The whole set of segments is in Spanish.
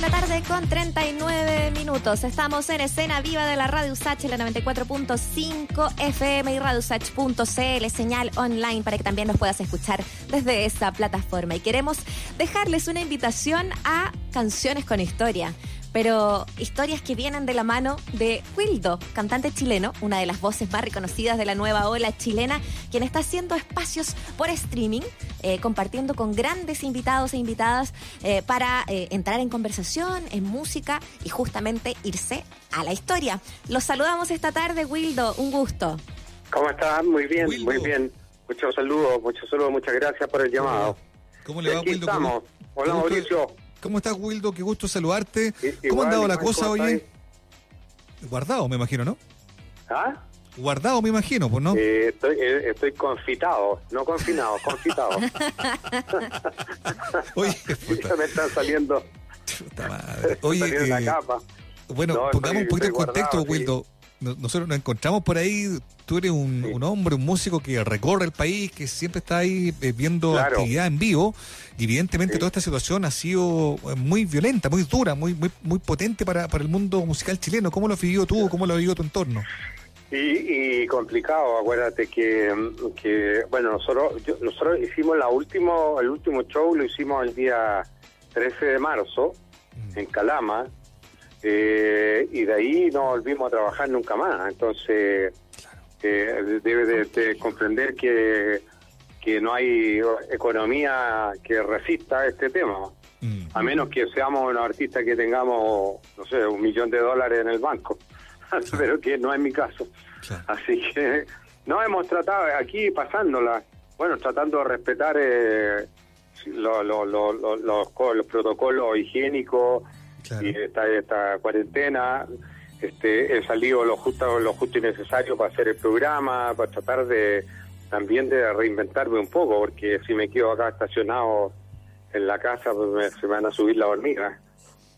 de la tarde con 39 minutos. Estamos en escena viva de la Radio Usach, la 94.5 FM y radiosach.cl, señal online para que también nos puedas escuchar desde esa plataforma. Y queremos dejarles una invitación a Canciones con Historia pero historias que vienen de la mano de Wildo, cantante chileno, una de las voces más reconocidas de la nueva ola chilena, quien está haciendo espacios por streaming, eh, compartiendo con grandes invitados e invitadas eh, para eh, entrar en conversación, en música y justamente irse a la historia. Los saludamos esta tarde, Wildo, un gusto. ¿Cómo estás? Muy bien, muy bien. Muchos saludos, muchos saludos, muchas gracias por el llamado. ¿Cómo le va, Wildo? Estamos. Hola, Mauricio. ¿Cómo estás, Wildo? Qué gusto saludarte. ¿Cómo ha andado la cosa hoy? Guardado, me imagino, ¿no? ¿Ah? Guardado, me imagino, pues, ¿no? Eh, estoy, eh, estoy confitado, no confinado, confitado. Oye, puta. me están saliendo. Puta madre. Oye, eh, capa. bueno, pongamos un poquito en contexto, Wildo nosotros nos encontramos por ahí, tú eres un, hombre, un músico que recorre el país, que siempre está ahí eh, viendo actividad en vivo, y evidentemente toda esta situación ha sido eh, muy violenta, muy dura, muy muy, muy potente para, para el mundo musical chileno. ¿Cómo lo has vivido tú? ¿Cómo lo ha vivido tu entorno? Y, complicado, acuérdate que, que bueno, nosotros nosotros hicimos la último, el último show, lo hicimos el día 13 de marzo, mm. en Calama, eh, y de ahí no volvimos a trabajar nunca más. Entonces, eh, debe de, comprender que, que no hay economía que resista este tema. Mm. A menos que seamos unos artistas que tengamos, no sé, un millón de dólares en el banco. Pero que no es mi caso. Así que no hemos tratado aquí pasándola, bueno, tratando de respetar eh, los protocolos higiénicos y esta, esta cuarentena este, he salido lo justo, lo justo y necesario para hacer el programa, para tratar de también de reinventarme un poco, porque si me quedo acá estacionado en la casa, pues se me van a subir las hormigas.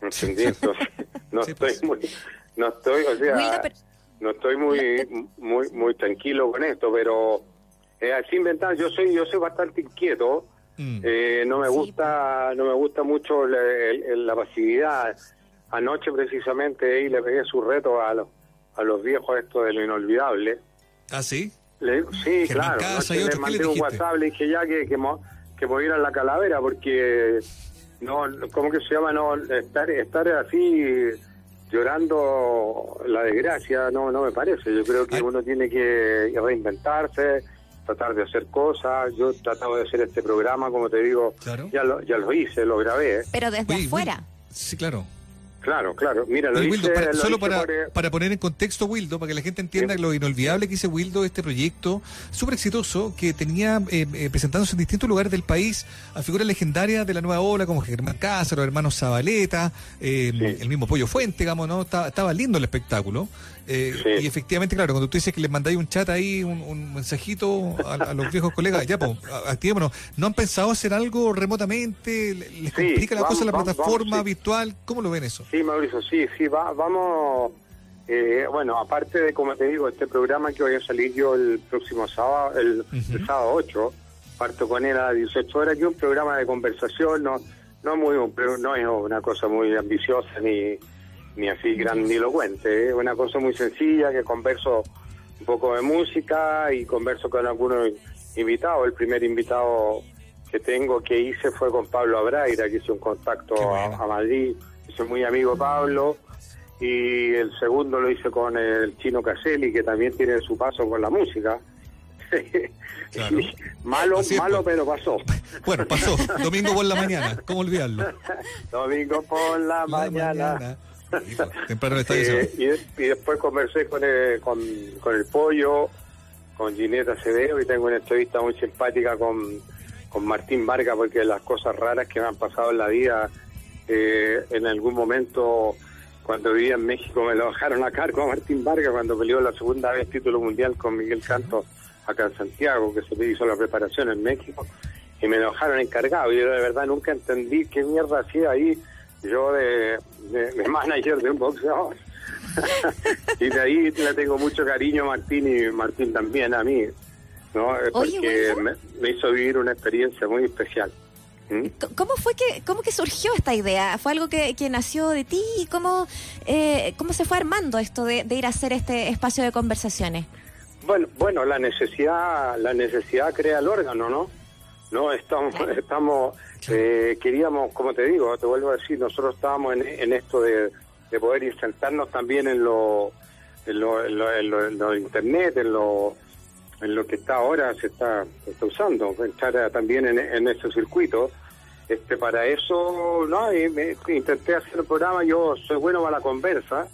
no estoy pues. muy, no estoy, o sea, no estoy muy, muy, muy tranquilo con esto, pero eh, así inventar, yo soy, yo soy bastante inquieto Mm. Eh, no me gusta no me gusta mucho la, pasividad. Anoche precisamente ahí le pegué su reto a los, a los viejos esto de lo inolvidable. ¿Ah, sí? sí, claro. le mandé un WhatsApp, le dije ya que, que, que movieran la calavera porque no, ¿cómo que se llama? No, estar, estar así llorando la desgracia no no me parece. Yo creo que uno tiene que reinventarse, tratar de hacer cosas. Yo he tratado de hacer este programa, como te digo, ya, lo, ya lo hice, lo grabé. Pero desde afuera. Sí, claro. Claro, claro. Mira, lo solo para, para poner en contexto, Wildo, para que la gente entienda lo inolvidable que hizo Wildo, este proyecto súper exitoso que tenía eh, eh, presentándose en distintos lugares del país a figuras legendarias de la nueva ola, como Germán Cáceres, los hermanos Zabaleta, eh, el mismo Pollo Fuente, digamos, ¿no? Estaba, estaba lindo el espectáculo. Eh, y efectivamente, claro, cuando tú dices que les mandáis un chat ahí, un, mensajito a, los viejos colegas, ya, pues, activémonos. ¿No han pensado hacer algo remotamente? ¿Les complica la cosa la plataforma virtual? ¿Cómo lo ven eso? Sí, Mauricio, sí, sí, va, vamos. Eh, bueno, aparte de, como te digo, este programa que voy a salir yo el próximo sábado, el, sábado 8, parto con él a 18 horas, que es un programa de conversación, no no muy no es una cosa muy ambiciosa ni ni así grandilocuente, es una cosa muy sencilla que converso un poco de música y converso con algunos invitados. El primer invitado que tengo que hice fue con Pablo Abraira, que hice un contacto a, Madrid, soy muy amigo Pablo, y el segundo lo hice con el chino Caselli, que también tiene su paso con la música. malo, malo, pero pasó. Bueno, pasó. Domingo por la mañana, ¿cómo olvidarlo? Domingo por la, mañana. Temprano eh, y, después conversé con el, con, el pollo, con Gineta Acevedo y tengo una entrevista muy simpática con, con Martín Vargas porque las cosas raras que me han pasado en la vida eh, en algún momento cuando vivía en México me lo dejaron a cargo a Martín Vargas cuando peleó la segunda vez título mundial con Miguel Santos acá en Santiago, que se me hizo la preparación en México, y me lo dejaron encargado. Y yo de verdad nunca entendí qué mierda hacía ahí yo de, de, manager de un boxeador. y de ahí le tengo mucho cariño a Martín y Martín también a mí, ¿no? Porque me, hizo vivir una experiencia muy especial. ¿Mm? ¿Cómo fue que, cómo que surgió esta idea? ¿Fue algo que, que nació de ti? ¿Cómo, eh, ¿Cómo se fue armando esto de, ir a hacer este espacio de conversaciones? Bueno, bueno, la necesidad, la necesidad crea el órgano, ¿no? No estamos, estamos, eh, queríamos, como te digo, te vuelvo a decir, nosotros estábamos en, esto de, poder insertarnos también en lo, en lo, en lo, internet, en lo en lo que está ahora se está, está usando, entrar también en, en ese circuito. Este, para eso, no, intenté hacer el programa, yo soy bueno para la conversa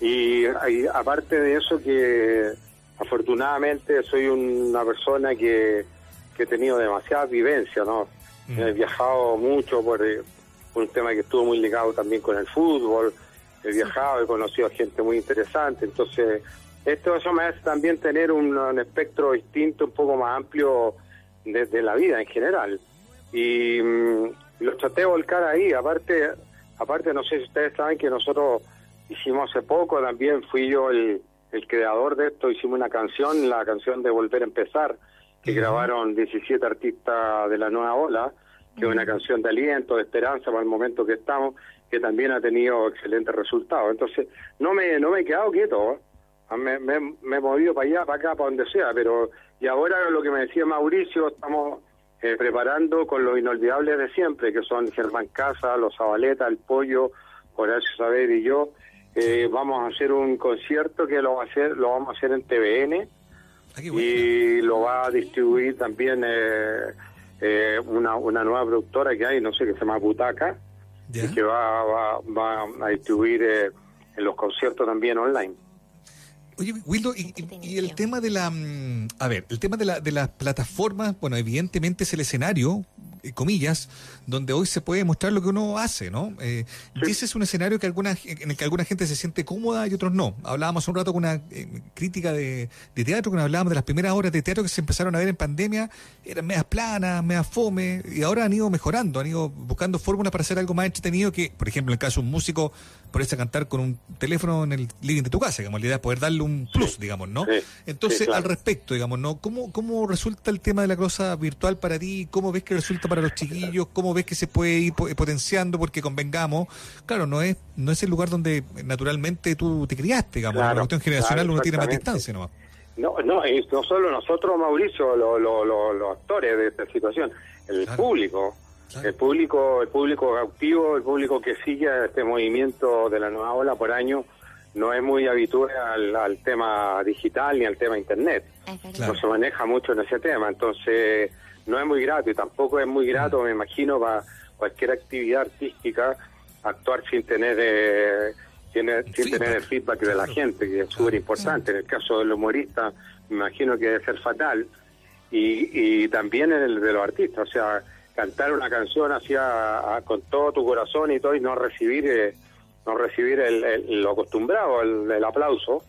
y, aparte de eso que afortunadamente soy una persona que, he tenido demasiada vivencia, ¿no? Mm. He viajado mucho por, eh, por, un tema que estuvo muy ligado también con el fútbol, he viajado, he conocido a gente muy interesante, entonces esto eso me hace también tener un, espectro distinto, un poco más amplio de, la vida en general. Y mm, lo traté de volcar ahí. Aparte, aparte, no sé si ustedes saben que nosotros hicimos hace poco, también fui yo el, creador de esto, hicimos una canción, la canción de Volver a Empezar, que grabaron 17 artistas de la nueva ola, que es una canción de aliento, de esperanza para el momento que estamos, que también ha tenido excelentes resultados. Entonces, no me, no me he quedado quieto. ¿eh? Ah, me, he movido para allá, para acá, para donde sea, pero y ahora lo que me decía Mauricio, estamos eh, preparando con los inolvidables de siempre, que son Germán Casa, Los Zabaleta, El Pollo, Horacio Saber y yo, eh, vamos a hacer un concierto que lo va a hacer, lo vamos a hacer en TVN ah, y lo va a distribuir también eh, una, una nueva productora que hay, no sé, que se llama Butaca, y que va, va, va a distribuir en los conciertos también online. Oye, Wildo, y, el tema de la, mm, a ver, el tema de, la, de las plataformas, bueno, evidentemente es el escenario, comillas, donde hoy se puede mostrar lo que uno hace, ¿no? Eh, Ese es un escenario que alguna, en el que alguna gente se siente cómoda y otros no. Hablábamos un rato con una eh, crítica de, teatro, cuando hablábamos de las primeras horas de teatro que se empezaron a ver en pandemia, eran medias planas, medias fome, y ahora han ido mejorando, han ido buscando fórmulas para hacer algo más entretenido que, por ejemplo, en el caso de un músico, ponerse a cantar con un teléfono en el living de tu casa, digamos, la idea es poder darle un plus, digamos, ¿no? Entonces, al respecto, digamos, ¿no? ¿Cómo, ¿Cómo resulta el tema de la cosa virtual para ti? ¿Cómo ves que resulta para los chiquillos? ¿Cómo ves que se puede ir potenciando? Porque convengamos, claro, no es no es el lugar donde naturalmente tú te criaste, digamos. la cuestión generacional uno tiene más distancia ¿no? No, no, no solo nosotros, Mauricio, los actores de esta situación, el público. El público, el público activo, el público que sigue este movimiento de la nueva ola por año, no es muy habitual al, tema digital ni al tema internet. No se maneja mucho en ese tema, entonces no es muy grato y tampoco es muy grato, me imagino, para cualquier actividad artística actuar sin tener eh, sin, tener el feedback de la gente, que es súper importante. En el caso del humorista, me imagino que debe ser fatal. Y, y también en el de los artistas, o sea, cantar una canción así con todo tu corazón y todo y no recibir eh, no recibir el, lo acostumbrado, el, aplauso,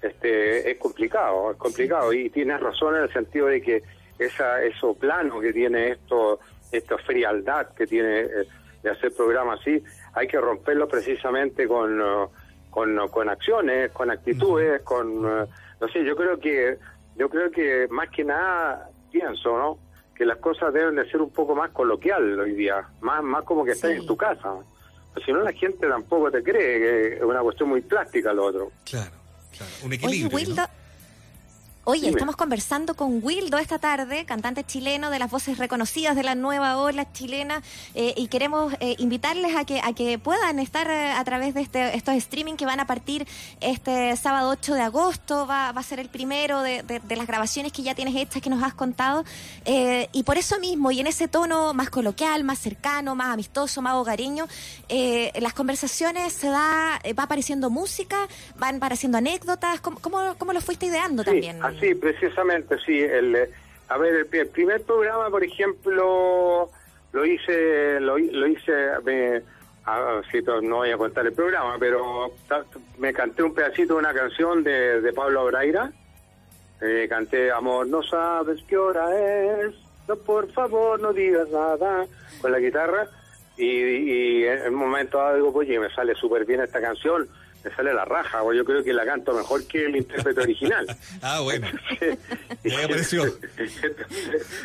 este es complicado, es complicado. Y tienes razón en el sentido de que esa eso plano que tiene esto, esta frialdad que tiene eh, de hacer programas así, hay que romperlo precisamente con, uh, con, con acciones, con actitudes, con uh, no sé, yo creo que yo creo que más que nada pienso, ¿no? Que las cosas deben de ser un poco más coloquial hoy día, más más como que estás en tu casa. Pues si no la gente tampoco te cree que es una cuestión muy plástica lo otro. Claro, claro, un equilibrio. Oye, estamos conversando con Wildo esta tarde, cantante chileno de las voces reconocidas de la nueva ola chilena, eh, y queremos eh, invitarles a que a que puedan estar eh, a través de este, estos streaming que van a partir este sábado 8 de agosto, va, va a ser el primero de, de, las grabaciones que ya tienes hechas, que nos has contado, y por eso mismo, y en ese tono más coloquial, más cercano, más amistoso, más hogareño, las conversaciones se da, va apareciendo música, van apareciendo anécdotas, ¿cómo, cómo, lo fuiste ideando también? Sí, precisamente, sí. El, eh, a ver, el, primer programa, por ejemplo, lo hice, lo, hice, me, no voy a contar el programa, pero me canté un pedacito de una canción de, Pablo Braira. Eh, canté Amor, no sabes qué hora es, no por favor no digas nada, con la guitarra. Y, en un momento algo, pues, me sale súper bien esta canción, me sale la raja, o yo creo que la canto mejor que el intérprete original. ah, bueno. ya apareció.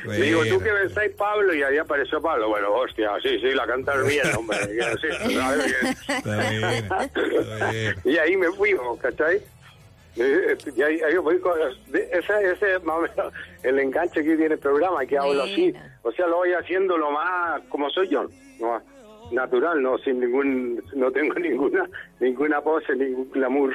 Le digo, ¿tú qué pensáis, Pablo? Y ahí apareció Pablo. Bueno, hostia, sí, sí, la cantas bien, hombre. y ahí me fui, ¿cachai? Y ahí, ahí voy con ese, ese más o menos el enganche que tiene el programa, que hablo así. O sea, lo voy haciendo lo más como soy yo. No, natural, no sin ningún, no tengo ninguna, ninguna pose, ningún glamour.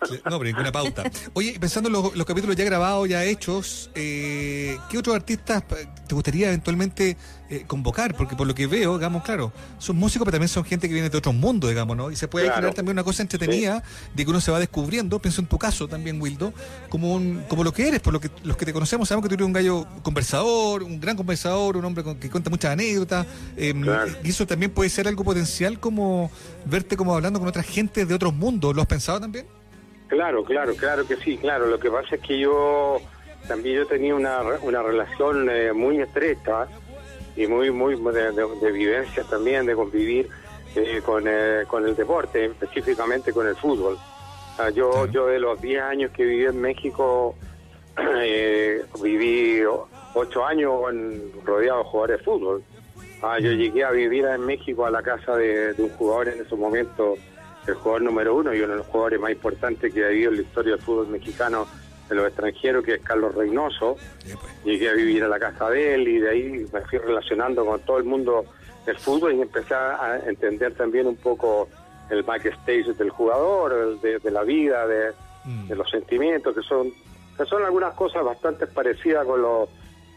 No, pero ninguna pauta. Oye, pensando en los, capítulos ya grabados, ya hechos, eh, ¿qué otros artistas te gustaría eventualmente eh, convocar? Porque por lo que veo, digamos, claro, son músicos, pero también son gente que viene de otros mundos, digamos, ¿no? Y se puede generar también una cosa entretenida de que uno se va descubriendo, pienso en tu caso también, Wildo, como un, como lo que eres, por lo que los que te conocemos sabemos que tú eres un gallo conversador, un gran conversador, un hombre que cuenta muchas anécdotas, em, y eso también puede ser algo potencial como verte como hablando con otra gente de otros mundos. ¿Lo has pensado también? Claro, claro, claro que sí, claro. Lo que pasa es que yo también yo tenía una, una relación eh, muy estrecha y muy muy de, de, vivencia también, de convivir eh, con, eh, con el deporte, específicamente con el fútbol. yo, yo de los 10 años que viví en México, viví 8 años rodeado de jugadores de fútbol. Ah, yo llegué a vivir en México a la casa de, de un jugador en ese momento el jugador número uno y uno de los jugadores más importantes que ha habido en la historia del fútbol mexicano de los extranjeros, que es Carlos Reynoso. Pues. Llegué a vivir a la casa de él y de ahí me fui relacionando con todo el mundo del fútbol y empecé a entender también un poco el backstage del jugador, de, la vida, mm. de, los sentimientos, que son que son algunas cosas bastante parecidas con lo,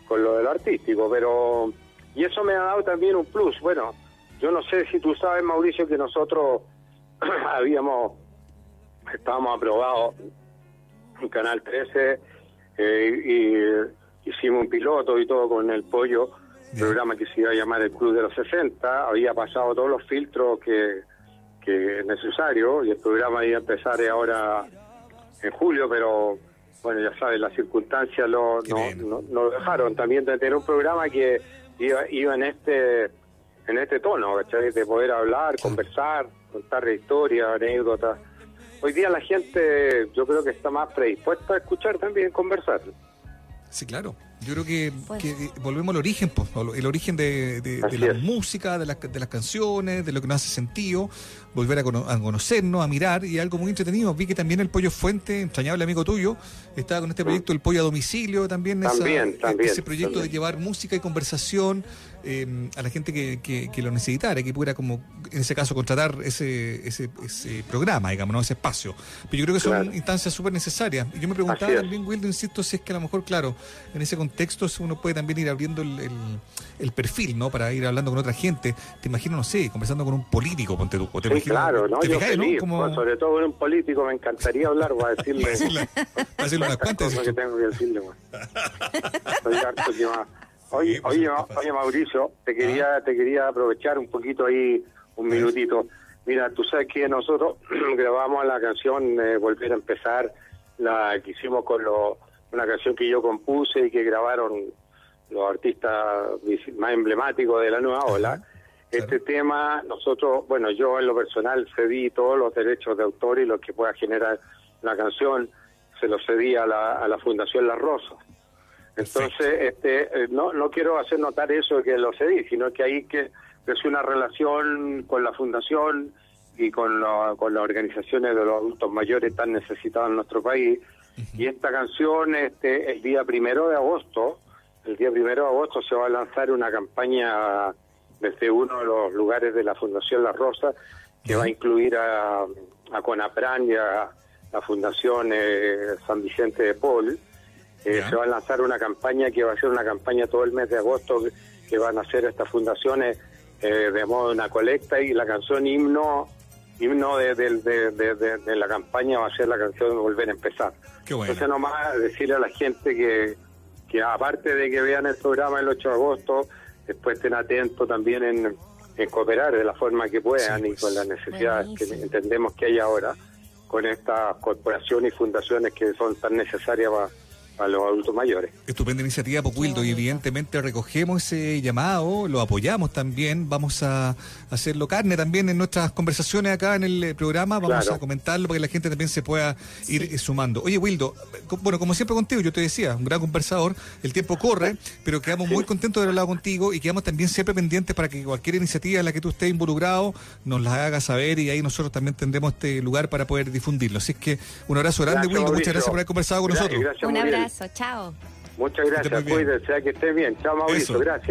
con lo del artístico, pero... Y eso me ha dado también un plus. Bueno, yo no sé si tú sabes, Mauricio, que nosotros habíamos, estábamos aprobados en Canal 13 eh, y hicimos un piloto y todo con el pollo, programa que se iba a llamar el Club de los 60, había pasado todos los filtros que, que es necesario y el programa iba a empezar ahora en julio, pero bueno, ya sabes, las circunstancias lo, no, no, lo dejaron. También de tener un programa que iba, iba en este en este tono, De poder hablar, conversar, contar historias, anécdotas. Hoy día la gente yo creo que está más predispuesta a escuchar también, conversar. Sí, claro. Yo creo que, volvemos al origen, pues, el origen de, la música, de, de las canciones, de lo que nos hace sentido, volver a, conocernos, a mirar, y algo muy entretenido. Vi que también el Pollo Fuente, entrañable amigo tuyo, estaba con este proyecto El Pollo a Domicilio, también, también, ese proyecto de llevar música y conversación eh, a la gente que, que, lo necesitara, que pudiera, como en ese caso, contratar ese, ese, ese programa, digamos, ¿no? ese espacio. Pero yo creo que son instancias súper necesarias. Y yo me preguntaba también, Wildo, insisto, si es que a lo mejor, claro, en ese contexto uno puede también ir abriendo el, el, perfil, ¿no? Para ir hablando con otra gente. Te imagino, no sé, conversando con un político, ponte tú. te sí, claro, ¿no? yo Como... sobre todo con un político me encantaría hablar, voy a decirle... a decirle, unas cuantas. que tengo que decirle, Oye, oye, oye, Mauricio, te quería, ah. te quería aprovechar un poquito ahí, un minutito. Mira, tú sabes que nosotros grabamos la canción eh, Volver a empezar, la que hicimos con los, una canción que yo compuse y que grabaron los artistas más emblemáticos de la nueva ola. Este tema, nosotros, bueno, yo en lo personal cedí todos los derechos de autor y lo que pueda generar la canción, se lo cedí a la, a la Fundación La Rosa. Entonces, este, eh, no, no quiero hacer notar eso que lo cedí, sino que hay que es una relación con la fundación y con, con las organizaciones de los adultos mayores tan necesitados en nuestro país. Y esta canción, este, el día primero de agosto, el día primero de agosto se va a lanzar una campaña desde uno de los lugares de la Fundación La Rosa, que va a incluir a, a Conapran y a la Fundación eh, San Vicente de Paul. Eh, se va a lanzar una campaña que va a ser una campaña todo el mes de agosto que, van a hacer estas fundaciones eh, de modo una colecta y la canción himno himno de, de, la campaña va a ser la canción de Volver a Empezar. Entonces nomás decirle a la gente que, que aparte de que vean el programa el 8 de agosto, después estén atentos también en, cooperar de la forma que puedan y pues. con las necesidades que entendemos que hay ahora con estas corporaciones y fundaciones que son tan necesarias para a los adultos mayores. Estupenda iniciativa, Wildo, y evidentemente recogemos ese llamado, lo apoyamos también, vamos a hacerlo carne también en nuestras conversaciones acá en el programa, vamos a comentarlo para que la gente también se pueda ir sumando. Oye, Wildo, bueno, como siempre contigo, yo te decía, un gran conversador, el tiempo corre, pero quedamos muy contentos de haber hablado contigo y quedamos también siempre pendientes para que cualquier iniciativa en la que tú estés involucrado nos la haga saber y ahí nosotros también tendremos este lugar para poder difundirlo. Así es que un abrazo grande, Wildo, muchas gracias por haber conversado con nosotros. un abrazo, chao. Muchas gracias, cuídense, que esté bien. Chao, Mauricio, gracias.